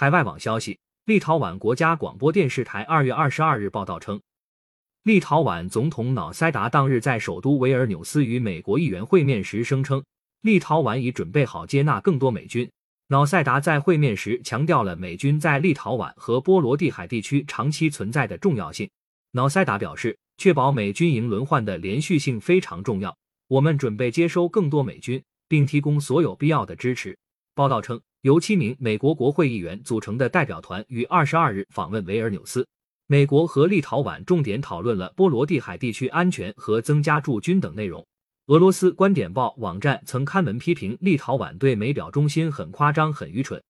海外网消息，立陶宛国家广播电视台二月二十二日报道称，立陶宛总统瑙塞达当日在首都维尔纽斯与美国议员会面时声称，立陶宛已准备好接纳更多美军。瑙塞达在会面时强调了美军在立陶宛和波罗的海地区长期存在的重要性。瑙塞达表示，确保美军营轮换的连续性非常重要。我们准备接收更多美军，并提供所有必要的支持。报道称，由七名美国国会议员组成的代表团于二十二日访问维尔纽斯。美国和立陶宛重点讨论了波罗的海地区安全和增加驻军等内容。俄罗斯观点报网站曾刊文批评立陶宛对美表忠心很夸张、很愚蠢。